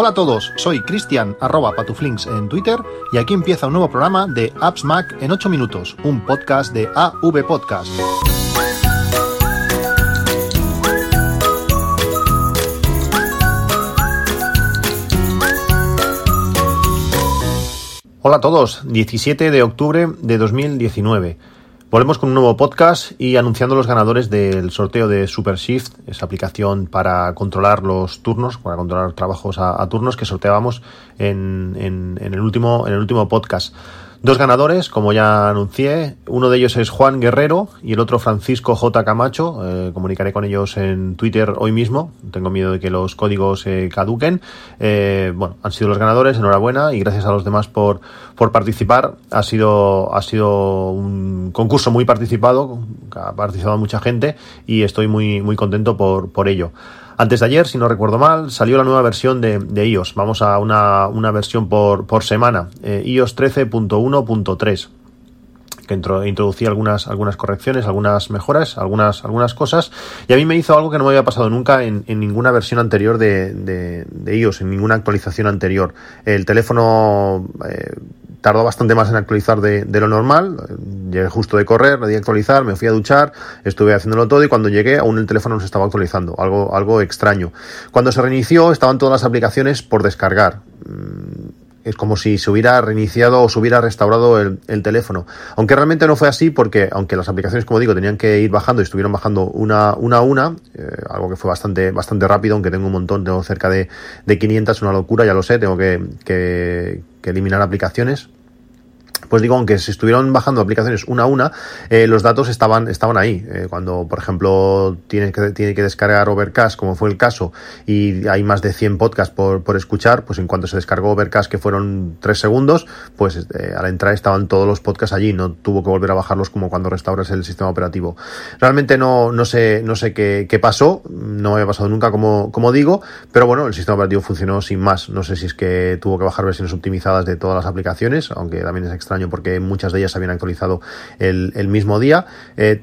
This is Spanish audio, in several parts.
Hola a todos, soy Cristian arroba patuflinks en Twitter y aquí empieza un nuevo programa de Apps Mac en 8 minutos, un podcast de AV Podcast. Hola a todos, 17 de octubre de 2019. Volvemos con un nuevo podcast y anunciando los ganadores del sorteo de Super Shift, esa aplicación para controlar los turnos, para controlar trabajos a, turnos que sorteábamos en, en, el último, en el último podcast. Dos ganadores, como ya anuncié, uno de ellos es Juan Guerrero y el otro Francisco J. Camacho. Eh, comunicaré con ellos en Twitter hoy mismo. Tengo miedo de que los códigos se caduquen. Eh, bueno, han sido los ganadores, enhorabuena y gracias a los demás por, por participar. Ha sido, ha sido un concurso muy participado, ha participado mucha gente y estoy muy, muy contento por, por ello. Antes de ayer, si no recuerdo mal, salió la nueva versión de, iOS. Vamos a una, una versión por, por semana, eh, iOS 13.1.3 que introducía algunas, algunas correcciones, algunas mejoras, algunas, algunas cosas, y a mí me hizo algo que no me había pasado nunca en, ninguna versión anterior de, de, iOS, en ninguna actualización anterior. El teléfono eh, tardó bastante más en actualizar de, lo normal. Llegué justo de correr, le di a actualizar, me fui a duchar, estuve haciéndolo todo y cuando llegué aún el teléfono no se estaba actualizando, algo, algo extraño. Cuando se reinició estaban todas las aplicaciones por descargar. Es como si se hubiera reiniciado o se hubiera restaurado el, teléfono. Aunque realmente no fue así porque, aunque las aplicaciones, como digo, tenían que ir bajando y estuvieron bajando una, una a una, eh, algo que fue bastante, bastante rápido, aunque tengo un montón, tengo cerca de, de 500, una locura, ya lo sé, tengo que, que eliminar aplicaciones pues digo, aunque se estuvieron bajando aplicaciones una a una, eh, los datos estaban, estaban ahí. Eh, cuando, por ejemplo, tiene que, tiene que descargar Overcast, como fue el caso, y hay más de 100 podcasts por, por escuchar, pues en cuanto se descargó Overcast, que fueron 3 segundos, pues eh, a la entrada estaban todos los podcasts allí, no tuvo que volver a bajarlos como cuando restauras el sistema operativo. Realmente no, no sé, no sé qué, qué pasó, no había pasado nunca como, como digo, pero bueno, el sistema operativo funcionó sin más. No sé si es que tuvo que bajar versiones optimizadas de todas las aplicaciones, aunque también es extraño porque muchas de ellas habían actualizado el, mismo día. Eh,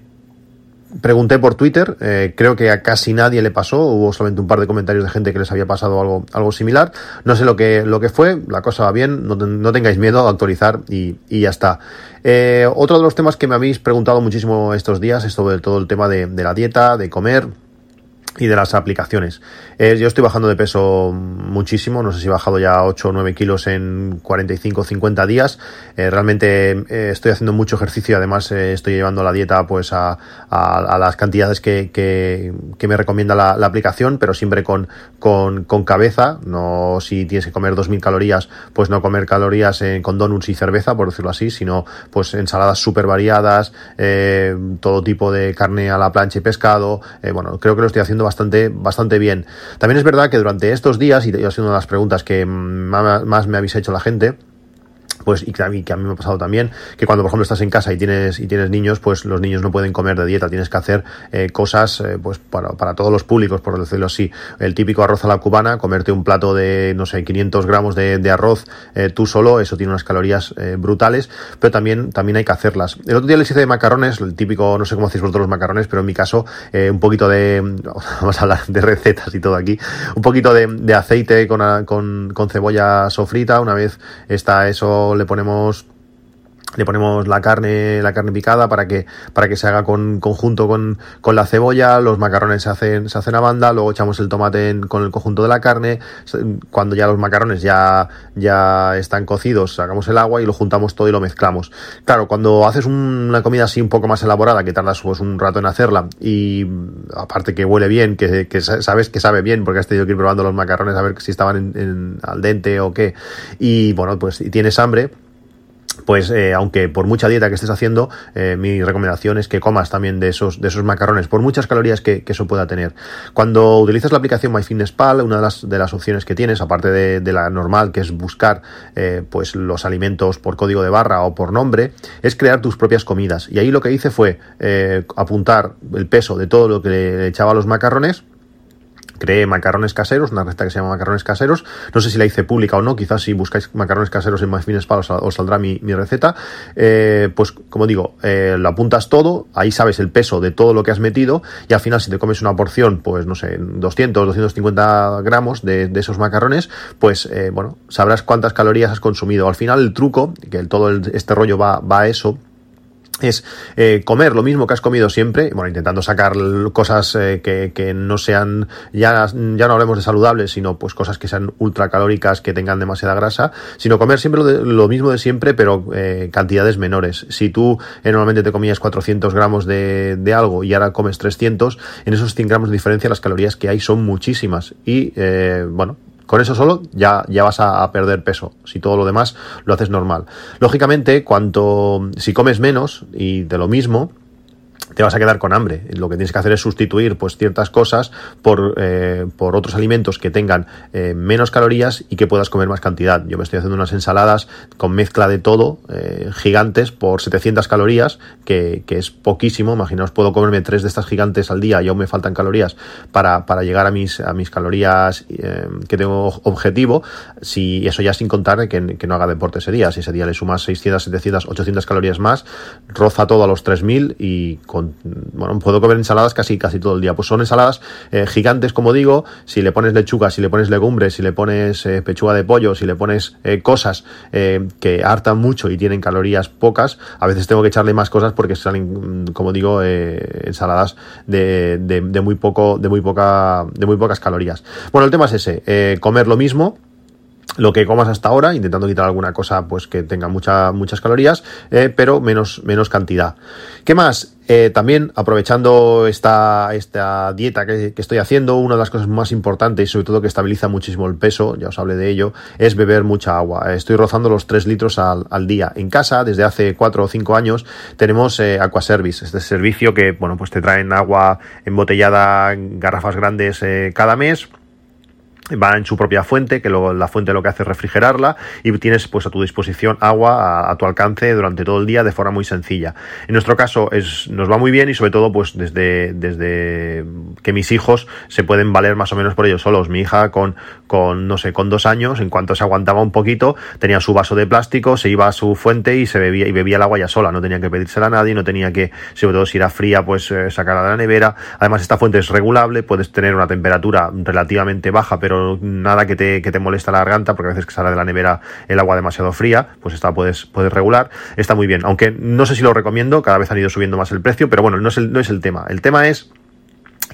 pregunté por Twitter, eh, creo que a casi nadie le pasó, hubo solamente un par de comentarios de gente que les había pasado algo, algo similar. No sé lo que, lo que fue, la cosa va bien, no, tengáis miedo a actualizar y, y ya está. Eh, otro de los temas que me habéis preguntado muchísimo estos días es sobre todo el tema de la dieta, de comer y de las aplicaciones. Eh, yo estoy bajando de peso muchísimo, no sé si he bajado ya 8 o 9 kilos en 45 o 50 días. Eh, realmente eh, estoy haciendo mucho ejercicio y además estoy llevando la dieta pues a, a, las cantidades que, que, me recomienda la, aplicación, pero siempre con, con, con, cabeza, no si tienes que comer 2.000 calorías, pues no comer calorías con donuts y cerveza, por decirlo así, sino pues ensaladas súper variadas, todo tipo de carne a la plancha y pescado. bueno, creo que lo estoy haciendo bastante, bastante bien. También es verdad que durante estos días, y ha sido una de las preguntas que más me habéis hecho la gente, pues y que a, mí, que a mí me ha pasado también que cuando por ejemplo estás en casa y tienes y tienes niños pues los niños no pueden comer de dieta. Tienes que hacer eh, cosas eh, pues para, para, todos los públicos por decirlo así. El típico arroz a la cubana comerte un plato de no sé 500 gramos de, de arroz eh, tú solo eso tiene unas calorías brutales pero también también hay que hacerlas. El otro día les hice de macarrones el típico no sé cómo hacéis vosotros los macarrones pero en mi caso un poquito de vamos a hablar de recetas y todo aquí un poquito de, de aceite con, con, con cebolla sofrita. Una vez está eso le ponemos le ponemos la carne, la carne picada para que, para que se haga con, conjunto con, con la cebolla, los macarrones se hacen, se hacen a banda, luego echamos el tomate con el conjunto de la carne, cuando ya los macarrones ya, ya están cocidos, sacamos el agua y lo juntamos todo y lo mezclamos. Claro, cuando haces una comida así un poco más elaborada, que tardas pues un rato en hacerla, y aparte que huele bien, que, que sabes que sabe bien, porque has tenido que ir probando los macarrones a ver si estaban en, al dente o qué, y bueno, pues y tienes hambre, pues eh, aunque por mucha dieta que estés haciendo, eh, mi recomendación es que comas también de esos, de esos macarrones, por muchas calorías que, eso pueda tener. Cuando utilizas la aplicación MyFitnessPal, una de las, de las opciones que tienes, aparte de, la normal, que es buscar eh, pues los alimentos por código de barra o por nombre, es crear tus propias comidas. Y ahí lo que hice fue apuntar el peso de todo lo que le echaba a los macarrones, creé macarrones caseros, una receta que se llama macarrones caseros. No sé si la hice pública o no, quizás si buscáis macarrones caseros en MyFitnessPal os, os saldrá mi, receta. Eh, pues como digo, eh, lo apuntas todo, ahí sabes el peso de todo lo que has metido y al final si te comes una porción, pues no sé, 200, 250 gramos de, esos macarrones, pues eh, bueno, sabrás cuántas calorías has consumido. Al final el truco, que todo este rollo va, va a eso, es eh, comer lo mismo que has comido siempre, bueno, intentando sacar cosas eh, que, no sean, ya, ya no hablemos de saludables, sino pues cosas que sean ultracalóricas, que tengan demasiada grasa, sino comer siempre lo, mismo de siempre, pero eh, cantidades menores. Si tú normalmente te comías 400 gramos de, de, algo y ahora comes 300, en esos 100 gramos de diferencia las calorías que hay son muchísimas. Y bueno, con eso solo ya, ya vas a, perder peso, si todo lo demás lo haces normal. Lógicamente, cuanto si comes menos y de lo mismo, te vas a quedar con hambre. Lo que tienes que hacer es sustituir pues ciertas cosas por, eh, por otros alimentos que tengan eh, menos calorías y que puedas comer más cantidad. Yo me estoy haciendo unas ensaladas con mezcla de todo, eh, gigantes, por 700 calorías, que, que, es poquísimo. Imaginaos, puedo comerme tres de estas gigantes al día y aún me faltan calorías para, para llegar a mis, a mis calorías que tengo objetivo. Si eso ya sin contar que, que, no haga deporte ese día. Si ese día le sumas 600, 700, 800 calorías más, roza todo a los 3000 y con bueno, puedo comer ensaladas casi, casi todo el día. Pues son ensaladas eh, gigantes, como digo, si le pones lechuga, si le pones legumbres, si le pones eh, pechuga de pollo, si le pones eh, cosas que hartan mucho y tienen calorías pocas, a veces tengo que echarle más cosas porque salen, mm, como digo, ensaladas de, de, muy poco, de muy poca, de muy pocas calorías. Bueno, el tema es ese, comer lo mismo, lo que comas hasta ahora, intentando quitar alguna cosa pues que tenga mucha, muchas calorías, eh, pero menos, menos cantidad. ¿Qué más? Eh, también aprovechando esta, esta dieta que, estoy haciendo, una de las cosas más importantes y sobre todo que estabiliza muchísimo el peso, ya os hablé de ello, es beber mucha agua. Estoy rozando los 3 litros al, al día. En casa, desde hace 4 o 5 años, tenemos eh, Aquaservice, este servicio que bueno, pues te traen agua embotellada, garrafas grandes cada mes va en su propia fuente, que luego la fuente lo que hace es refrigerarla y tienes pues a tu disposición agua a, tu alcance durante todo el día de forma muy sencilla. En nuestro caso es, nos va muy bien y sobre todo pues desde, desde que mis hijos se pueden valer más o menos por ellos solos. Mi hija con, con no sé, con dos años, en cuanto se aguantaba un poquito, tenía su vaso de plástico, se iba a su fuente y se bebía y bebía el agua ya sola, no tenía que pedírsela a nadie, no tenía que, sobre todo si era fría, pues eh, sacarla de la nevera. Además esta fuente es regulable, puedes tener una temperatura relativamente baja, pero nada que te, que te molesta la garganta, porque a veces que sale de la nevera el agua demasiado fría, pues esta puedes, puedes regular. Está muy bien, aunque no sé si lo recomiendo, cada vez han ido subiendo más el precio, pero bueno, no es no es el tema. El tema es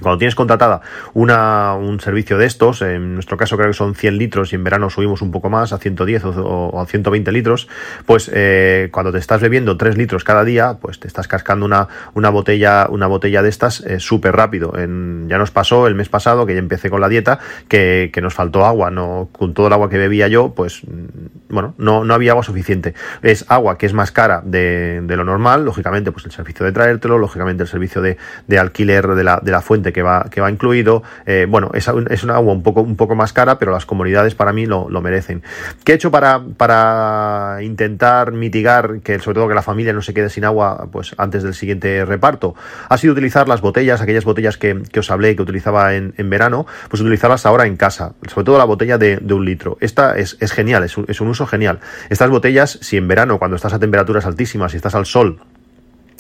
cuando tienes contratada una, un servicio de estos, en nuestro caso creo que son 100 litros y en verano subimos un poco más a 110 o, a 120 litros, pues eh, cuando te estás bebiendo 3 litros cada día, pues te estás cascando una, una botella una botella de estas eh, súper rápido. Ya nos pasó el mes pasado que ya empecé con la dieta que, que, nos faltó agua, no con todo el agua que bebía yo, pues bueno, no, no había agua suficiente. Es agua que es más cara de, de lo normal, lógicamente pues el servicio de traértelo, lógicamente el servicio de, de alquiler de la, de la fuente que va, que va incluido. Eh, bueno, es, es una agua un poco, un poco más cara, pero las comunidades para mí lo, lo merecen. ¿Qué he hecho para, para intentar mitigar que, sobre todo, que la familia no se quede sin agua pues antes del siguiente reparto? Ha sido utilizar las botellas, aquellas botellas que, que os hablé que utilizaba en, en, verano, pues utilizarlas ahora en casa, sobre todo la botella de, de un litro. Esta es, es genial, es un, es un uso genial. Estas botellas, si en verano, cuando estás a temperaturas altísimas, si estás al sol,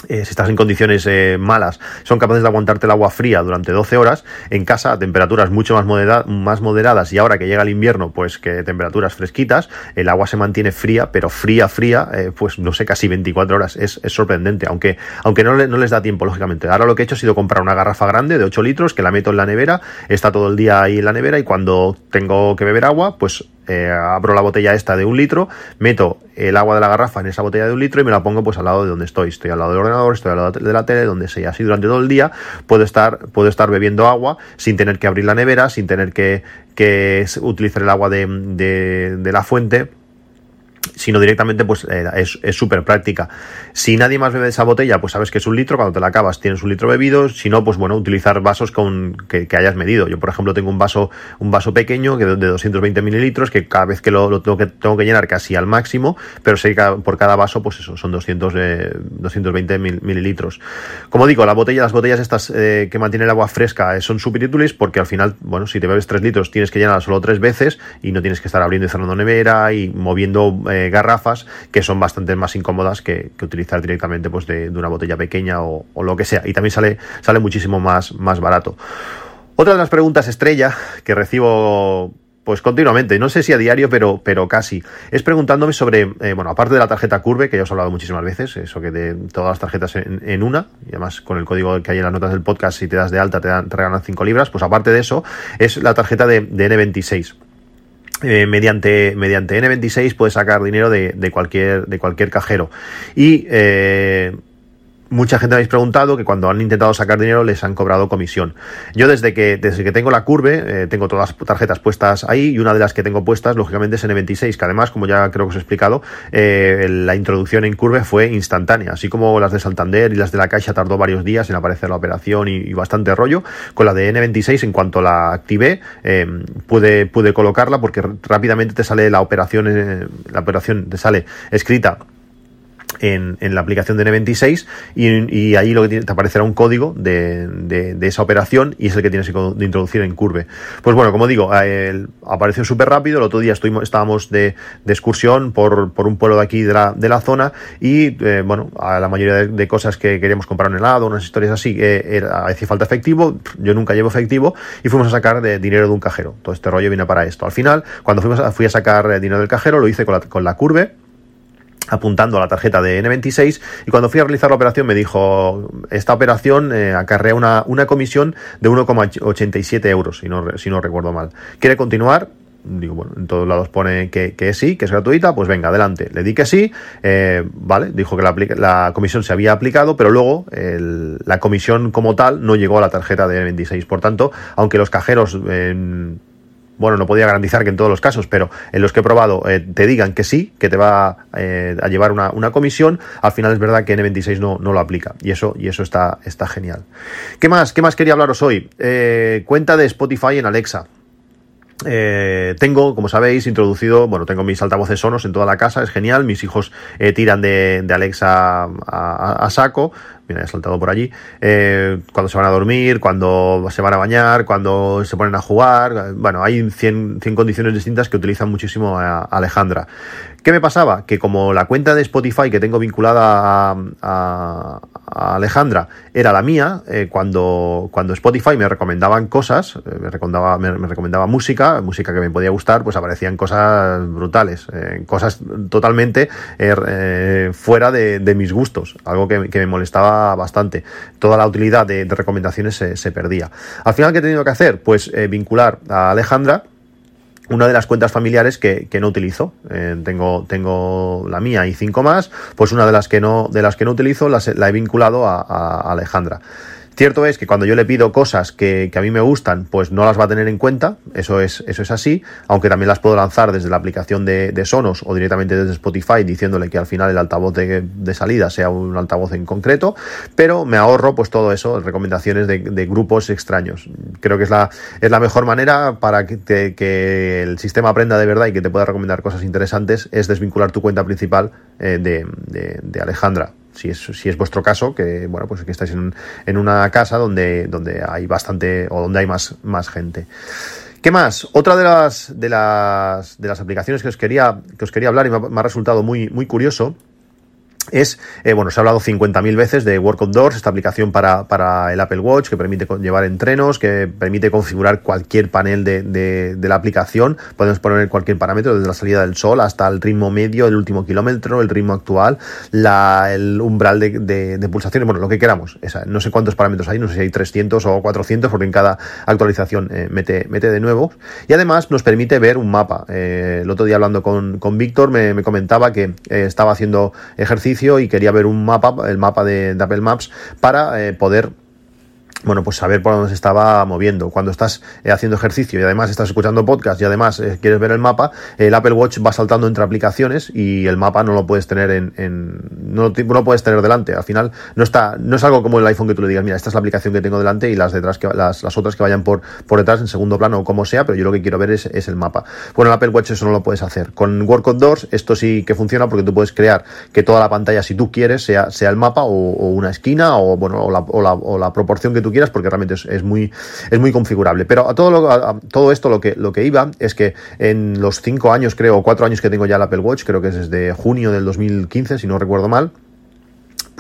eh, si estás en condiciones eh, malas, son capaces de aguantarte el agua fría durante 12 horas. En casa, a temperaturas mucho más, más moderadas y ahora que llega el invierno, pues que temperaturas fresquitas, el agua se mantiene fría, pero fría, fría, eh, pues no sé, casi 24 horas. Es, sorprendente, aunque, aunque no, no, les da tiempo, lógicamente. Ahora lo que he hecho ha sido comprar una garrafa grande de 8 litros que la meto en la nevera, está todo el día ahí en la nevera y cuando tengo que beber agua, pues eh, abro la botella esta de un litro, meto el agua de la garrafa en esa botella de un litro y me la pongo pues al lado de donde estoy. Estoy al lado del ordenador, estoy al lado de la tele, donde sea. Así durante todo el día puedo estar, puedo estar bebiendo agua sin tener que abrir la nevera, sin tener que, que utilizar el agua de, de, de la fuente sino directamente pues eh, es súper práctica. Si nadie más bebe de esa botella, pues sabes que es un litro, cuando te la acabas tienes un litro bebido, si no, pues bueno, utilizar vasos con que, hayas medido. Yo, por ejemplo, tengo un vaso, un vaso pequeño que de 220 mililitros, que cada vez que lo, tengo, que tengo que llenar casi al máximo, pero sé que por cada vaso, pues eso, son 200, 220 mililitros. Como digo, la botella, las botellas estas eh, que mantienen el agua fresca eh, son súper útiles porque al final, bueno, si te bebes 3 litros tienes que llenar solo tres veces y no tienes que estar abriendo y cerrando nevera y moviendo eh, garrafas que son bastante más incómodas que, utilizar directamente pues de, una botella pequeña o, lo que sea. Y también sale, sale muchísimo más, más barato. Otra de las preguntas estrella que recibo pues continuamente, no sé si a diario, pero, pero casi. Es preguntándome sobre, eh, bueno, aparte de la tarjeta Curve, que ya os he hablado muchísimas veces, eso que de todas las tarjetas en, una, y además con el código que hay en las notas del podcast, si te das de alta te, dan, te regalan 5 libras, pues aparte de eso, es la tarjeta de, de N26. Eh, mediante, mediante N26 puedes sacar dinero de, de, cualquier, de cualquier cajero. Y eh, mucha gente me habéis preguntado que cuando han intentado sacar dinero les han cobrado comisión. Yo desde que, desde que tengo la curve, eh, tengo todas las tarjetas puestas ahí y una de las que tengo puestas, lógicamente, es N26, que además, como ya creo que os he explicado, eh, la introducción en curve fue instantánea. Así como las de Santander y las de la Caixa tardó varios días en aparecer la operación y, bastante rollo, con la de N26, en cuanto la activé, eh, pude, pude colocarla porque rápidamente te sale la operación, la operación te sale escrita en, la aplicación de N26 y, ahí lo que te aparecerá un código de, esa operación y es el que tienes que introducir en Curve. Pues bueno, como digo, apareció súper rápido, el otro día estuvimos, estábamos de, excursión por, un pueblo de aquí de la, zona y eh, bueno, a la mayoría de, cosas que queríamos comprar un helado, unas historias así, eh, hacía falta efectivo, yo nunca llevo efectivo y fuimos a sacar de dinero de un cajero. Todo este rollo viene para esto. Al final, cuando fuimos fui a sacar eh, dinero del cajero, lo hice con la, con la Curve apuntando a la tarjeta de N26 y cuando fui a realizar la operación me dijo esta operación eh, acarrea una, una comisión de 1,87 euros si no, si no recuerdo mal. ¿Quiere continuar? digo, bueno, en todos lados pone que, que, sí, que es gratuita, pues venga, adelante. Le di que sí, eh, vale, dijo que la, la, comisión se había aplicado, pero luego la comisión como tal no llegó a la tarjeta de N26. Por tanto, aunque los cajeros bueno, no podía garantizar que en todos los casos, pero en los que he probado eh, te digan que sí, que te va eh, a llevar una, comisión, al final es verdad que N26 no, no lo aplica. Y eso, y eso está, está genial. ¿Qué más? ¿Qué más quería hablaros hoy? Eh, cuenta de Spotify en Alexa. Tengo, como sabéis, introducido, bueno, tengo mis altavoces sonos en toda la casa, es genial, mis hijos tiran de, Alexa a, saco, mira, he saltado por allí, eh, cuando se van a dormir, cuando se van a bañar, cuando se ponen a jugar, bueno, hay 100, 100 condiciones distintas que utilizan muchísimo a Alejandra. ¿Qué me pasaba? Que como la cuenta de Spotify que tengo vinculada a, Alejandra era la mía, eh, cuando, cuando Spotify me recomendaban cosas, eh, me, recomendaba, me, recomendaba música, música que me podía gustar, pues aparecían cosas brutales, eh, cosas totalmente fuera de, mis gustos, algo que, me molestaba bastante. Toda la utilidad de, recomendaciones se, se, perdía. Al final, ¿qué he tenido que hacer? Pues vincular a Alejandra una de las cuentas familiares que, que no utilizo. Eh, tengo, tengo la mía y cinco más, pues una de las que no, de las que no utilizo la he vinculado a Alejandra. Cierto es que cuando yo le pido cosas que, a mí me gustan, pues no las va a tener en cuenta, eso es, eso es así, aunque también las puedo lanzar desde la aplicación de, Sonos o directamente desde Spotify diciéndole que al final el altavoz de, salida sea un altavoz en concreto, pero me ahorro pues todo eso, recomendaciones de, grupos extraños. Creo que es la, es la mejor manera para que, que, el sistema aprenda de verdad y que te pueda recomendar cosas interesantes, es desvincular tu cuenta principal eh, de Alejandra si es, si es vuestro caso, que bueno, pues que estáis en, en, una casa donde, donde hay bastante o donde hay más, más gente. ¿Qué más? Otra de las, de las, de las aplicaciones que os quería, que os quería hablar y me ha, me ha resultado muy, muy curioso es, eh, bueno, se ha hablado 50.000 veces de Work Outdoors, esta aplicación para, para, el Apple Watch que permite llevar entrenos, que permite configurar cualquier panel de, de, la aplicación. Podemos poner cualquier parámetro, desde la salida del sol hasta el ritmo medio, el último kilómetro, el ritmo actual, la, el umbral de, de, pulsaciones, bueno, lo que queramos. No sé cuántos parámetros hay, no sé si hay 300 o 400, porque en cada actualización eh, mete, mete de nuevo. Y además nos permite ver un mapa. Eh, el otro día hablando con, con Víctor me, me comentaba que estaba haciendo ejercicio y quería ver un mapa, el mapa de, Apple Maps, para eh, poder bueno, pues saber por dónde se estaba moviendo. Cuando estás eh, haciendo ejercicio y además estás escuchando podcast y además eh, quieres ver el mapa, el Apple Watch va saltando entre aplicaciones y el mapa no lo puedes tener en, no, lo puedes tener delante. Al final no está, no es algo como el iPhone que tú le digas, mira, esta es la aplicación que tengo delante y las detrás que las, las otras que vayan por, por detrás en segundo plano o como sea, pero yo lo que quiero ver es, es el mapa. Bueno, el Apple Watch eso no lo puedes hacer. Con Work Outdoors esto sí que funciona porque tú puedes crear que toda la pantalla, si tú quieres, sea, sea el mapa o, o una esquina o bueno, o la, o la, o la proporción que tú quieras porque realmente es, es, muy, es muy configurable. Pero a todo, lo, a todo esto lo que, lo que iba es que en los cinco años, creo, cuatro años que tengo ya el Apple Watch, creo que es desde junio del 2015, si no recuerdo mal,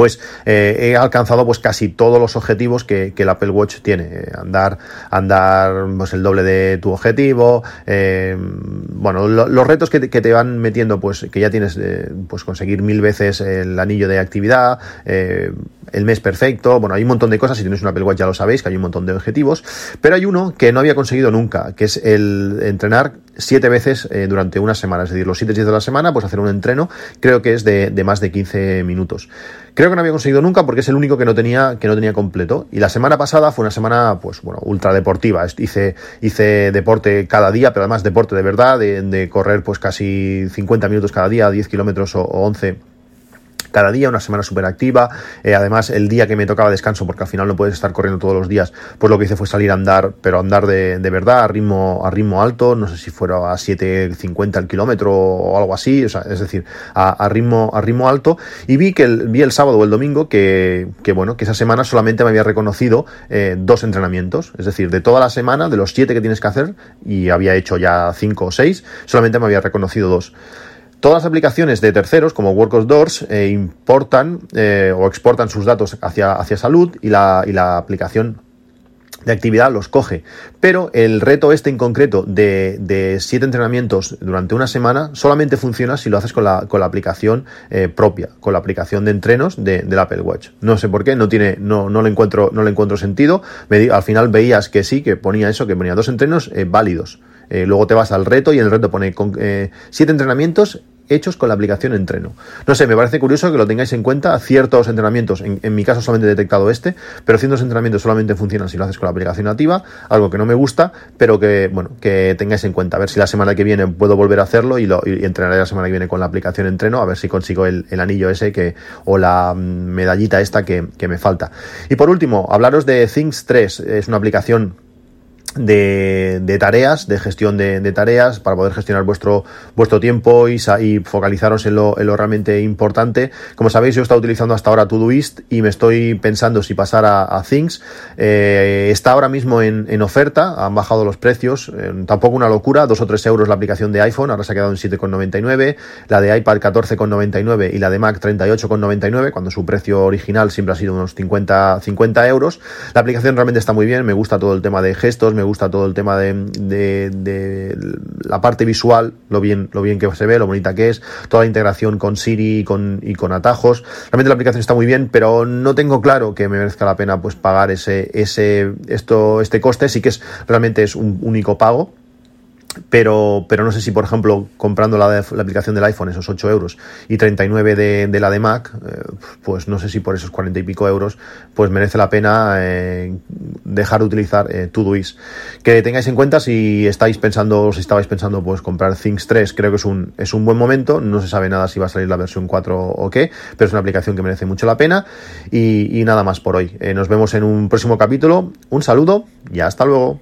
pues eh, he alcanzado pues casi todos los objetivos que, que el Apple Watch tiene. Eh, andar, andar pues el doble de tu objetivo, eh, bueno, lo, los retos que te, van metiendo, pues que ya tienes, eh, pues conseguir mil veces el anillo de actividad, el mes perfecto, bueno, hay un montón de cosas, si tienes un Apple Watch ya lo sabéis, que hay un montón de objetivos, pero hay uno que no había conseguido nunca, que es el entrenar siete veces durante una semana, es decir, los siete días de la semana, pues hacer un entreno, creo que es de, de, más de 15 minutos. Creo que no había conseguido nunca porque es el único que no tenía, que no tenía completo. Y la semana pasada fue una semana, pues bueno, ultra deportiva. Hice, hice deporte cada día, pero además deporte de verdad, de, de correr pues casi 50 minutos cada día, 10 kilómetros o, o 11 cada día, una semana súper activa. Eh, además, el día que me tocaba descanso, porque al final no puedes estar corriendo todos los días, pues lo que hice fue salir a andar, pero andar de, de verdad, a ritmo, a ritmo alto, no sé si fuera a 7.50 el kilómetro o algo así, o sea, es decir, a, ritmo, a ritmo alto. Y vi que el, vi el sábado o el domingo que, que bueno, que esa semana solamente me había reconocido eh, dos entrenamientos, es decir, de toda la semana, de los siete que tienes que hacer, y había hecho ya cinco o seis, solamente me había reconocido dos. Todas las aplicaciones de terceros, como Workos eh, importan eh, o exportan sus datos hacia, hacia salud y la, y la aplicación de actividad los coge. Pero el reto este en concreto de, de, siete entrenamientos durante una semana solamente funciona si lo haces con la, con la aplicación eh, propia, con la aplicación de entrenos de, del Apple Watch. No sé por qué, no tiene, no, no le encuentro, no le encuentro sentido. Al final veías que sí, que ponía eso, que ponía dos entrenos válidos. Luego te vas al reto y en el reto pone con, siete entrenamientos hechos con la aplicación Entreno. No sé, me parece curioso que lo tengáis en cuenta. Ciertos entrenamientos, en, mi caso solamente he detectado este, pero ciertos entrenamientos solamente funcionan si lo haces con la aplicación nativa, algo que no me gusta, pero que, bueno, que tengáis en cuenta. A ver si la semana que viene puedo volver a hacerlo y, lo, entrenaré la semana que viene con la aplicación Entreno, a ver si consigo el, anillo ese que, o la medallita esta que me falta. Y por último, hablaros de Things 3. Es una aplicación de, tareas, de gestión de, tareas, para poder gestionar vuestro, vuestro tiempo y, focalizaros en lo, en lo, realmente importante. Como sabéis, yo he estado utilizando hasta ahora Todoist y me estoy pensando si pasar a, Things. Eh, está ahora mismo en, oferta, han bajado los precios, eh, tampoco una locura, dos o tres euros la aplicación de iPhone, ahora se ha quedado en 7,99, la de iPad 14,99 y la de Mac 38,99, cuando su precio original siempre ha sido unos 50, 50 euros. La aplicación realmente está muy bien, me gusta todo el tema de gestos, me gusta todo el tema de, de, la parte visual, lo bien, lo bien que se ve, lo bonita que es, toda la integración con Siri y con, y con atajos. Realmente la aplicación está muy bien, pero no tengo claro que me merezca la pena pues pagar ese, ese, esto, este coste. Sí que es, realmente es un único pago pero, pero no sé si, por ejemplo, comprando la, aplicación del iPhone, esos 8 euros, y 39 de, de la de Mac, eh, pues no sé si por esos 40 y pico euros, pues merece la pena eh, dejar de utilizar eh, Todoist. Que tengáis en cuenta si estáis pensando, si estabais pensando, pues comprar Things 3, creo que es un, es un buen momento, no se sabe nada si va a salir la versión 4 o qué, pero es una aplicación que merece mucho la pena, y, y nada más por hoy. Eh, nos vemos en un próximo capítulo, un saludo y hasta luego.